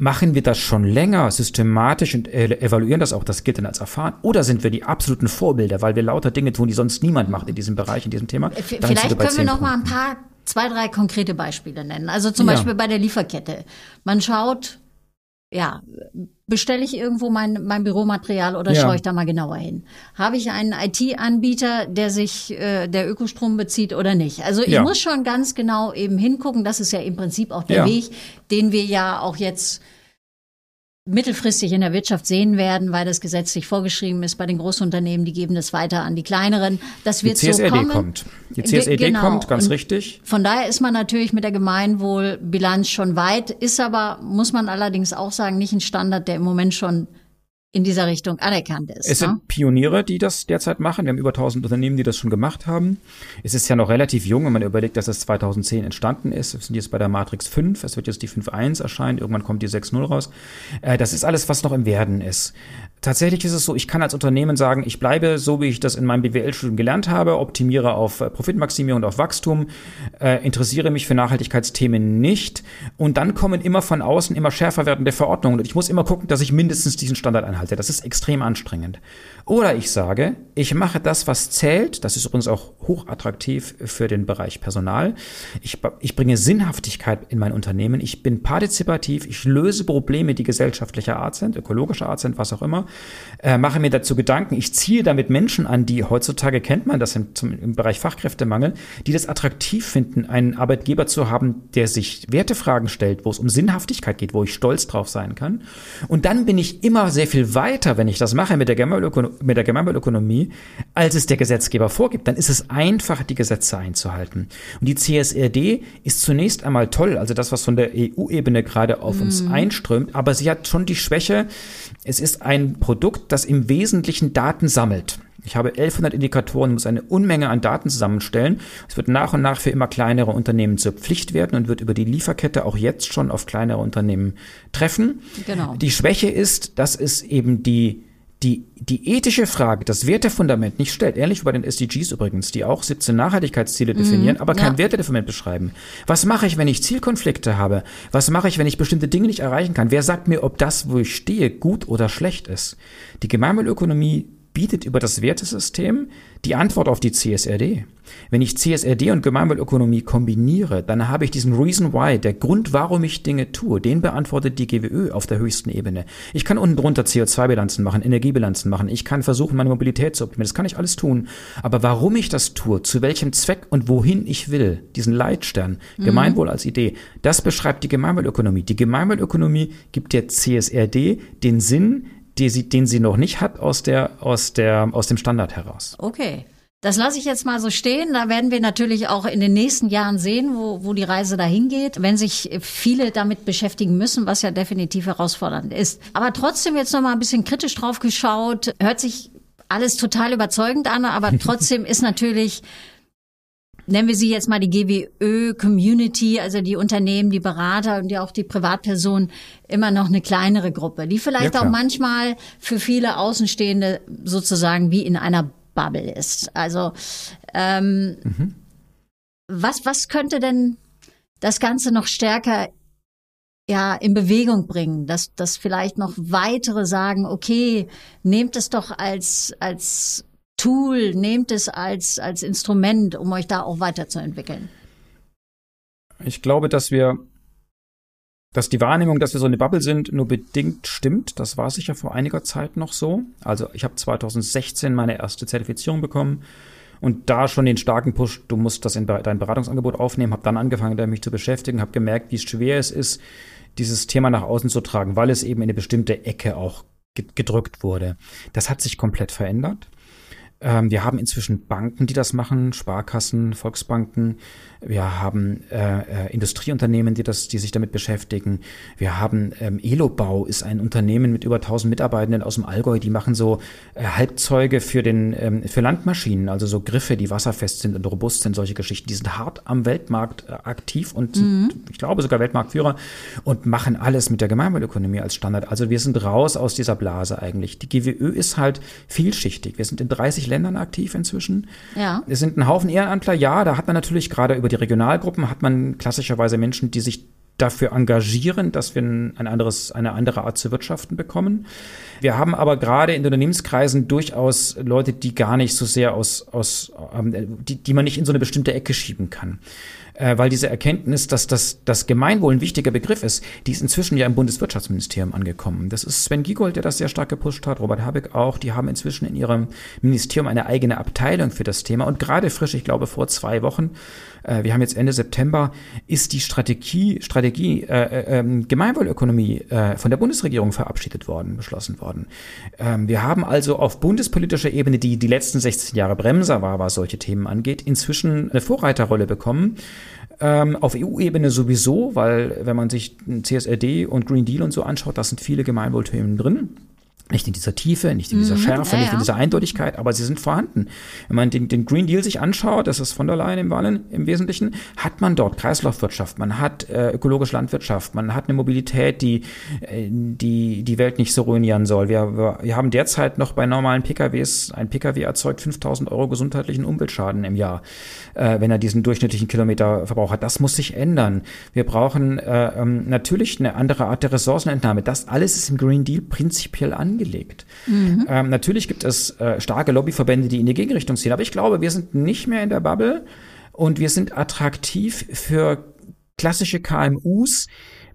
Machen wir das schon länger systematisch und evaluieren das auch, das gilt dann als erfahren? Oder sind wir die absoluten Vorbilder, weil wir lauter Dinge tun, die sonst niemand macht in diesem Bereich, in diesem Thema? Vielleicht können wir noch mal ein paar, zwei, drei konkrete Beispiele nennen. Also zum ja. Beispiel bei der Lieferkette. Man schaut, ja, bestelle ich irgendwo mein, mein Büromaterial oder ja. schaue ich da mal genauer hin? Habe ich einen IT-Anbieter, der sich äh, der Ökostrom bezieht oder nicht? Also ich ja. muss schon ganz genau eben hingucken. Das ist ja im Prinzip auch der ja. Weg, den wir ja auch jetzt mittelfristig in der Wirtschaft sehen werden, weil das gesetzlich vorgeschrieben ist bei den Großunternehmen, die geben das weiter an die kleineren. Das wird die CSRD so kommen. kommt. Die CSRD genau. kommt, ganz Und richtig. Von daher ist man natürlich mit der Gemeinwohlbilanz schon weit, ist aber, muss man allerdings auch sagen, nicht ein Standard, der im Moment schon in dieser Richtung anerkannt ist. Es ne? sind Pioniere, die das derzeit machen. Wir haben über 1000 Unternehmen, die das schon gemacht haben. Es ist ja noch relativ jung, wenn man überlegt, dass es 2010 entstanden ist. Wir sind jetzt bei der Matrix 5. Es wird jetzt die 5.1 erscheinen. Irgendwann kommt die 6.0 raus. Äh, das ist alles, was noch im Werden ist. Tatsächlich ist es so, ich kann als Unternehmen sagen, ich bleibe so, wie ich das in meinem BWL-Studium gelernt habe, optimiere auf äh, Profitmaximierung und auf Wachstum, äh, interessiere mich für Nachhaltigkeitsthemen nicht. Und dann kommen immer von außen immer schärfer werdende Verordnungen. Und ich muss immer gucken, dass ich mindestens diesen Standard einhalte. Das ist extrem anstrengend. Oder ich sage, ich mache das, was zählt. Das ist übrigens auch hochattraktiv für den Bereich Personal. Ich, ich bringe Sinnhaftigkeit in mein Unternehmen. Ich bin partizipativ. Ich löse Probleme, die gesellschaftlicher Art sind, ökologischer Art sind, was auch immer äh, mache mir dazu Gedanken. Ich ziehe damit Menschen an, die heutzutage kennt man das im, zum, im Bereich Fachkräftemangel, die das attraktiv finden, einen Arbeitgeber zu haben, der sich Wertefragen stellt, wo es um Sinnhaftigkeit geht, wo ich stolz drauf sein kann. Und dann bin ich immer sehr viel weiter, wenn ich das mache mit der, Gemeinwohlökonomie, als es der Gesetzgeber vorgibt. Dann ist es einfach, die Gesetze einzuhalten. Und die CSRD ist zunächst einmal toll, also das, was von der EU-Ebene gerade auf mhm. uns einströmt, aber sie hat schon die Schwäche, es ist ein Produkt, das im Wesentlichen Daten sammelt. Ich habe 1100 Indikatoren, muss eine Unmenge an Daten zusammenstellen. Es wird nach und nach für immer kleinere Unternehmen zur Pflicht werden und wird über die Lieferkette auch jetzt schon auf kleinere Unternehmen treffen. Genau. Die Schwäche ist, dass es eben die die, die ethische Frage, das Wertefundament nicht stellt, ähnlich wie bei den SDGs übrigens, die auch 17 Nachhaltigkeitsziele mhm, definieren, aber kein ja. Wertefundament beschreiben. Was mache ich, wenn ich Zielkonflikte habe? Was mache ich, wenn ich bestimmte Dinge nicht erreichen kann? Wer sagt mir, ob das, wo ich stehe, gut oder schlecht ist? Die Gemeinwohlökonomie bietet über das Wertesystem die Antwort auf die CSRD. Wenn ich CSRD und Gemeinwohlökonomie kombiniere, dann habe ich diesen Reason Why, der Grund, warum ich Dinge tue, den beantwortet die GWÖ auf der höchsten Ebene. Ich kann unten drunter CO2-Bilanzen machen, Energiebilanzen machen, ich kann versuchen, meine Mobilität zu optimieren, das kann ich alles tun. Aber warum ich das tue, zu welchem Zweck und wohin ich will, diesen Leitstern, mhm. Gemeinwohl als Idee, das beschreibt die Gemeinwohlökonomie. Die Gemeinwohlökonomie gibt der CSRD den Sinn, die sie, den sie noch nicht hat aus der, aus der, aus dem Standard heraus. Okay. Das lasse ich jetzt mal so stehen. Da werden wir natürlich auch in den nächsten Jahren sehen, wo, wo die Reise dahin geht, wenn sich viele damit beschäftigen müssen, was ja definitiv herausfordernd ist. Aber trotzdem jetzt noch mal ein bisschen kritisch drauf geschaut. Hört sich alles total überzeugend an, aber trotzdem ist natürlich nennen wir sie jetzt mal die GWÖ-Community, also die Unternehmen, die Berater und ja auch die Privatpersonen, immer noch eine kleinere Gruppe, die vielleicht Ja, auch manchmal für viele Außenstehende sozusagen wie in einer Bubble ist. Also ähm, was, was könnte denn das Ganze noch stärker ja, in Bewegung bringen, dass, dass vielleicht noch weitere sagen, okay, nehmt es doch als, als Tool, nehmt es als, als Instrument, um euch da auch weiterzuentwickeln. Ich glaube, dass wir, dass die Wahrnehmung, dass wir so eine Bubble sind, nur bedingt stimmt. Das war sicher vor einiger Zeit noch so. Also ich habe 2016 meine erste Zertifizierung bekommen und da schon den starken Push, du musst das in dein Beratungsangebot aufnehmen, habe dann angefangen, mich zu beschäftigen, habe gemerkt, wie schwer es ist, dieses Thema nach außen zu tragen, weil es eben in eine bestimmte Ecke auch ge- gedrückt wurde. Das hat sich komplett verändert. Ähm, wir haben inzwischen Banken, die das machen, Sparkassen, Volksbanken. Wir haben äh, äh, Industrieunternehmen, die das, die sich damit beschäftigen. Wir haben ähm, Elobau ist ein Unternehmen mit über 1000 Mitarbeitenden aus dem Allgäu. Die machen so äh, Halbzeuge für den ähm, für Landmaschinen, also so Griffe, die wasserfest sind und robust sind. Solche Geschichten. Die sind hart am Weltmarkt äh, aktiv und sind, ich glaube sogar Weltmarktführer und machen alles mit der Gemeinwohlökonomie als Standard. Also wir sind raus aus dieser Blase eigentlich. Die GWÖ ist halt vielschichtig. Wir sind in 30 Ländern aktiv inzwischen. Ja. Es sind ein Haufen Ehrenamtler, ja, da hat man natürlich gerade über die Regionalgruppen hat man klassischerweise Menschen, die sich dafür engagieren, dass wir ein anderes, eine andere Art zu wirtschaften bekommen. Wir haben aber gerade in den Unternehmenskreisen durchaus Leute, die gar nicht so sehr aus, aus ähm, die, die man nicht in so eine bestimmte Ecke schieben kann. Äh, weil diese Erkenntnis, dass das, das Gemeinwohl ein wichtiger Begriff ist, die ist inzwischen ja im Bundeswirtschaftsministerium angekommen. Das ist Sven Giegold, der das sehr stark gepusht hat, Robert Habeck auch. Die haben inzwischen in ihrem Ministerium eine eigene Abteilung für das Thema. Und gerade frisch, ich glaube vor zwei Wochen, äh, wir haben jetzt Ende September, ist die Strategie, Strategie äh, äh, Gemeinwohlökonomie äh, von der Bundesregierung verabschiedet worden, beschlossen worden. Ähm, wir haben also auf bundespolitischer Ebene, die die letzten 16 Jahre Bremser war, was solche Themen angeht, inzwischen eine Vorreiterrolle bekommen. Ähm, auf EU-Ebene sowieso, weil wenn man sich CSRD und Green Deal und so anschaut, da sind viele Gemeinwohlthemen drin. Nicht in dieser Tiefe, nicht in dieser Schärfe, ja, nicht in dieser Eindeutigkeit, aber sie sind vorhanden. Wenn man den, den Green Deal sich anschaut, das ist von der Leyen im, Wallen, im Wesentlichen, hat man dort Kreislaufwirtschaft, man hat äh, ökologische Landwirtschaft, man hat eine Mobilität, die, äh, die die Welt nicht so ruinieren soll. Wir, wir, haben derzeit noch bei normalen PKWs, ein PKW erzeugt 5000 Euro gesundheitlichen Umweltschaden im Jahr, äh, wenn er diesen durchschnittlichen Kilometerverbrauch hat. Das muss sich ändern. Wir brauchen äh, ähm, natürlich eine andere Art der Ressourcenentnahme. Das alles ist im Green Deal prinzipiell angelegt. Ähm, natürlich gibt es äh, starke Lobbyverbände, die in die Gegenrichtung ziehen. Aber ich glaube, wir sind nicht mehr in der Bubble und wir sind attraktiv für klassische KMUs,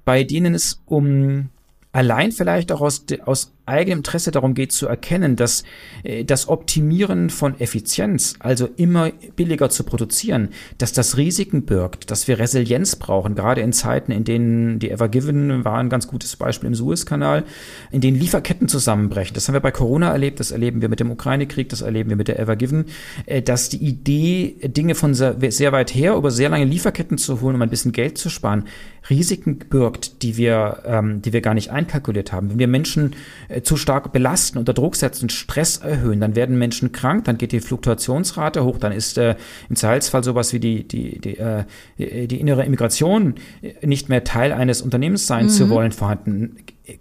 bei denen es um allein vielleicht auch aus, aus eigenem Interesse darum geht zu erkennen, dass äh, das Optimieren von Effizienz, also immer billiger zu produzieren, dass das Risiken birgt, dass wir Resilienz brauchen, gerade in Zeiten, in denen die Evergiven war ein ganz gutes Beispiel im Suezkanal, in denen Lieferketten zusammenbrechen. Das haben wir bei Corona erlebt, das erleben wir mit dem Ukraine-Krieg, das erleben wir mit der Evergiven, äh, dass die Idee, Dinge von sehr, weit her über sehr lange Lieferketten zu holen, um ein bisschen Geld zu sparen, Risiken birgt, die wir, ähm, die wir gar nicht einkalkuliert haben. Wenn wir Menschen zu stark belasten, unter Druck setzen, Stress erhöhen, dann werden Menschen krank, dann geht die Fluktuationsrate hoch, dann ist äh, im Zweifelsfall sowas wie die, die, die, äh, die, die innere Immigration äh, nicht mehr Teil eines Unternehmens sein zu wollen vorhanden.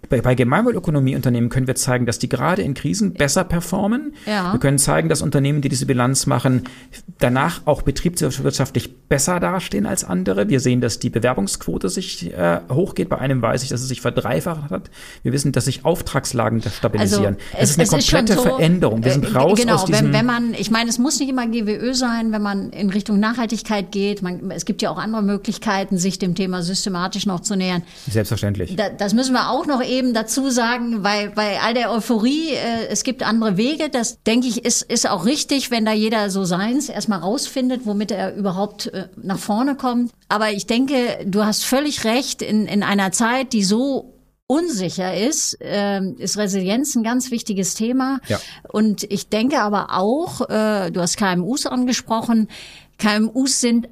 Bei, bei Gemeinwohlökonomieunternehmen können wir zeigen, dass die gerade in Krisen besser performen. Ja. Wir können zeigen, dass Unternehmen, die diese Bilanz machen, danach auch betriebswirtschaftlich besser dastehen als andere. Wir sehen, dass die Bewerbungsquote sich äh, hochgeht. Bei einem weiß ich, dass es sich verdreifacht hat. Wir wissen, dass sich Auftragslagen stabilisieren. das ist eine komplette schon so, Veränderung. Wir sind äh, raus genau, aus diesem... wenn, wenn man, ich meine, es muss nicht immer GWÖ sein, wenn man in Richtung Nachhaltigkeit geht. Man, es gibt ja auch andere Möglichkeiten, sich dem Thema systematisch noch zu nähern. Selbstverständlich. Da, das müssen wir auch noch eben dazu sagen, weil bei all der Euphorie, äh, es gibt andere Wege. Das denke ich ist ist auch richtig, wenn da jeder so seins erstmal rausfindet, womit er überhaupt äh, nach vorne kommt. Aber ich denke, du hast völlig recht. In in einer Zeit, die so unsicher ist, ähm, ist Resilienz ein ganz wichtiges Thema. Ja. Und ich denke aber auch, äh, du hast KMUs angesprochen. KMUs sind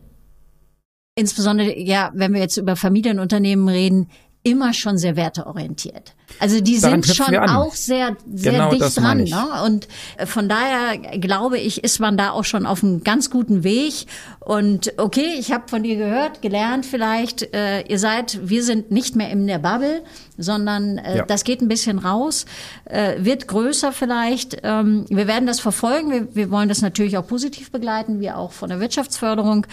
insbesondere, ja, wenn wir jetzt über Familienunternehmen reden, immer schon sehr werteorientiert. Also die sind schon auch sehr, sehr genau dicht dran. Ne? Und äh, von daher glaube ich, ist man da auch schon auf einem ganz guten Weg. Und okay, ich habe von dir gehört, gelernt vielleicht, äh, ihr seid, wir sind nicht mehr in der Bubble, sondern äh, ja. das geht ein bisschen raus, äh, wird größer vielleicht. Ähm, wir werden das verfolgen. Wir, wir wollen das natürlich auch positiv begleiten, wie auch von der Wirtschaftsförderung.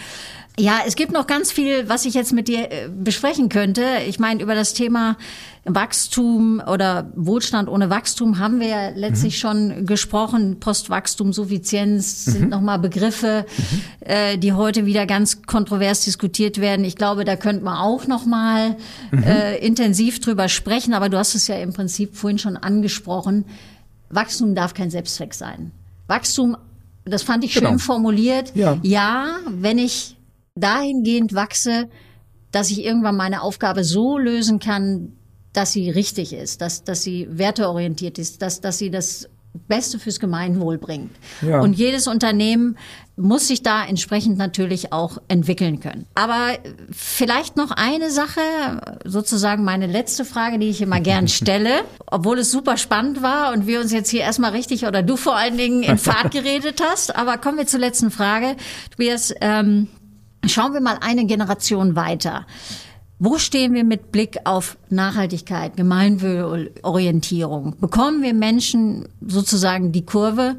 Ja, es gibt noch ganz viel, was ich jetzt mit dir äh, besprechen könnte. Ich meine, über das Thema Wachstum oder Wohlstand ohne Wachstum haben wir ja letztlich mhm. schon gesprochen. Postwachstum, Suffizienz mhm. sind nochmal Begriffe, mhm. äh, die heute wieder ganz kontrovers diskutiert werden. Ich glaube, da könnte man auch nochmal mhm. äh, intensiv drüber sprechen. Aber du hast es ja im Prinzip vorhin schon angesprochen. Wachstum darf kein Selbstzweck sein. Wachstum, das fand ich genau. schön formuliert. Ja. ja, wenn ich dahingehend wachse, dass ich irgendwann meine Aufgabe so lösen kann, dass sie richtig ist, dass, dass sie werteorientiert ist, dass, dass sie das Beste fürs Gemeinwohl bringt. Ja. Und jedes Unternehmen muss sich da entsprechend natürlich auch entwickeln können. Aber vielleicht noch eine Sache, sozusagen meine letzte Frage, die ich immer gern stelle, obwohl es super spannend war und wir uns jetzt hier erstmal richtig oder du vor allen Dingen in Fahrt geredet hast. Aber kommen wir zur letzten Frage. Tobias, ähm, Schauen wir mal eine Generation weiter. Wo stehen wir mit Blick auf Nachhaltigkeit, Gemeinwohlorientierung? Bekommen wir Menschen sozusagen die Kurve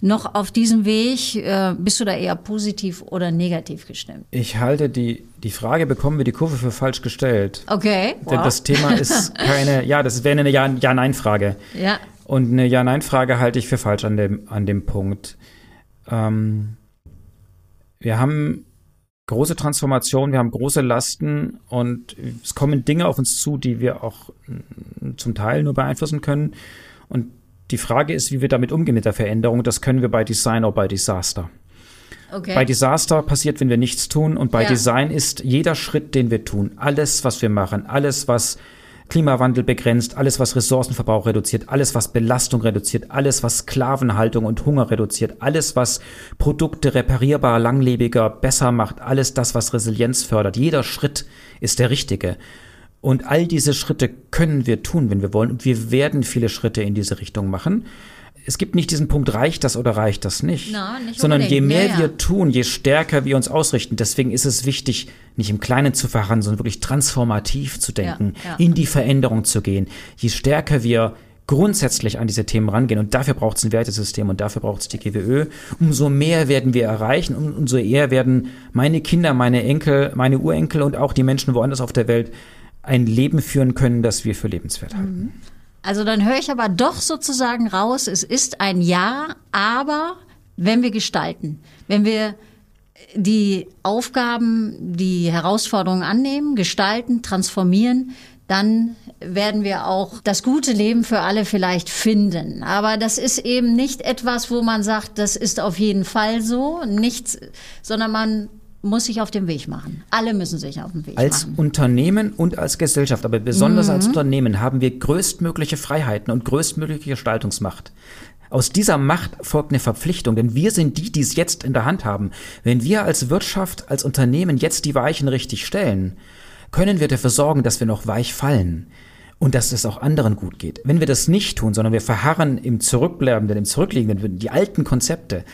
noch auf diesem Weg? Äh, bist du da eher positiv oder negativ gestimmt? Ich halte die, die Frage, bekommen wir die Kurve für falsch gestellt. Okay. Wow. Denn das Thema ist keine, ja, das wäre eine Ja-Nein-Frage. Ja. Und eine Ja-Nein-Frage halte ich für falsch an dem, an dem Punkt. Ähm, wir haben große Transformation, wir haben große Lasten und es kommen Dinge auf uns zu, die wir auch mm, zum Teil nur beeinflussen können. Und die Frage ist, wie wir damit umgehen mit der Veränderung. Das können wir bei Design oder bei Disaster. Okay. Bei Disaster passiert, wenn wir nichts tun und bei ja. Design ist jeder Schritt, den wir tun, alles, was wir machen, alles, was Klimawandel begrenzt, alles, was Ressourcenverbrauch reduziert, alles, was Belastung reduziert, alles, was Sklavenhaltung und Hunger reduziert, alles, was Produkte reparierbar, langlebiger, besser macht, alles das, was Resilienz fördert. Jeder Schritt ist der richtige. Und all diese Schritte können wir tun, wenn wir wollen. Und wir werden viele Schritte in diese Richtung machen es gibt nicht diesen Punkt, reicht das oder reicht das nicht? No, nicht Sondern je mehr ja, ja. wir tun, je stärker wir uns ausrichten. Deswegen ist es wichtig, nicht im Kleinen zu verharren, sondern wirklich transformativ zu denken, ja, in die Veränderung zu gehen. Je stärker wir grundsätzlich an diese Themen rangehen. Und dafür braucht es ein Wertesystem und dafür braucht es die GWÖ. Umso mehr werden wir erreichen und umso eher werden meine Kinder, meine Enkel, meine Urenkel und auch die Menschen woanders auf der Welt ein Leben führen können, das wir für lebenswert halten. Mhm. Also dann höre ich aber doch sozusagen raus, es ist ein Ja, aber wenn wir gestalten, wenn wir die Aufgaben, die Herausforderungen annehmen, gestalten, transformieren, dann werden wir auch das gute Leben für alle vielleicht finden. Aber das ist eben nicht etwas, wo man sagt, das ist auf jeden Fall so, nichts, sondern man muss sich auf den Weg machen. Alle müssen sich auf den Weg als machen. Als Unternehmen und als Gesellschaft, aber besonders mhm. als Unternehmen haben wir größtmögliche Freiheiten und größtmögliche Gestaltungsmacht. Aus dieser Macht folgt eine Verpflichtung, denn wir sind die, die es jetzt in der Hand haben. Wenn wir als Wirtschaft, als Unternehmen jetzt die Weichen richtig stellen, können wir dafür sorgen, dass wir noch weich fallen und dass es auch anderen gut geht. Wenn wir das nicht tun, sondern wir verharren im Zurückbleibenden, im Zurückliegenden, die alten Konzepte,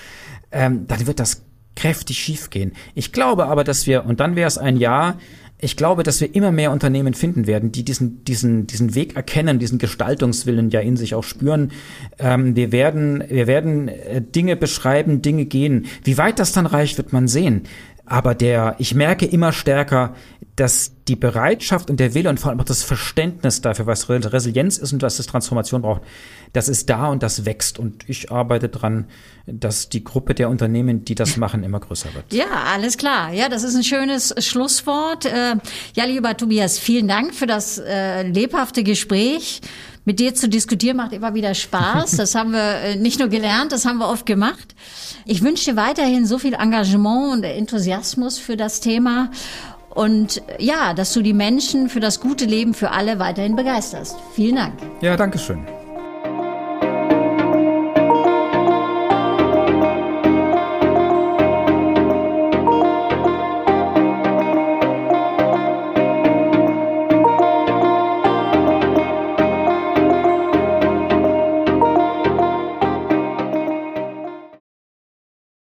ähm, dann wird das kräftig schiefgehen. Ich glaube aber, dass wir, und dann wäre es ein Jahr, ich glaube, dass wir immer mehr Unternehmen finden werden, die diesen, diesen, diesen Weg erkennen, diesen Gestaltungswillen ja in sich auch spüren. Ähm, wir werden, wir werden äh, Dinge beschreiben, Dinge gehen. Wie weit das dann reicht, wird man sehen. Aber der, ich merke immer stärker, dass die Bereitschaft und der Wille und vor allem auch das Verständnis dafür, was Resilienz ist und was es Transformation braucht, das ist da und das wächst. Und ich arbeite dran, dass die Gruppe der Unternehmen, die das machen, immer größer wird. Ja, alles klar. Ja, das ist ein schönes Schlusswort. Äh, ja, lieber Tobias, vielen Dank für das äh, lebhafte Gespräch. Mit dir zu diskutieren macht immer wieder Spaß. Das haben wir äh, nicht nur gelernt, das haben wir oft gemacht. Ich wünsche dir weiterhin so viel Engagement und Enthusiasmus für das Thema und ja, dass du die Menschen für das gute Leben für alle weiterhin begeisterst. Vielen Dank. Ja, danke schön.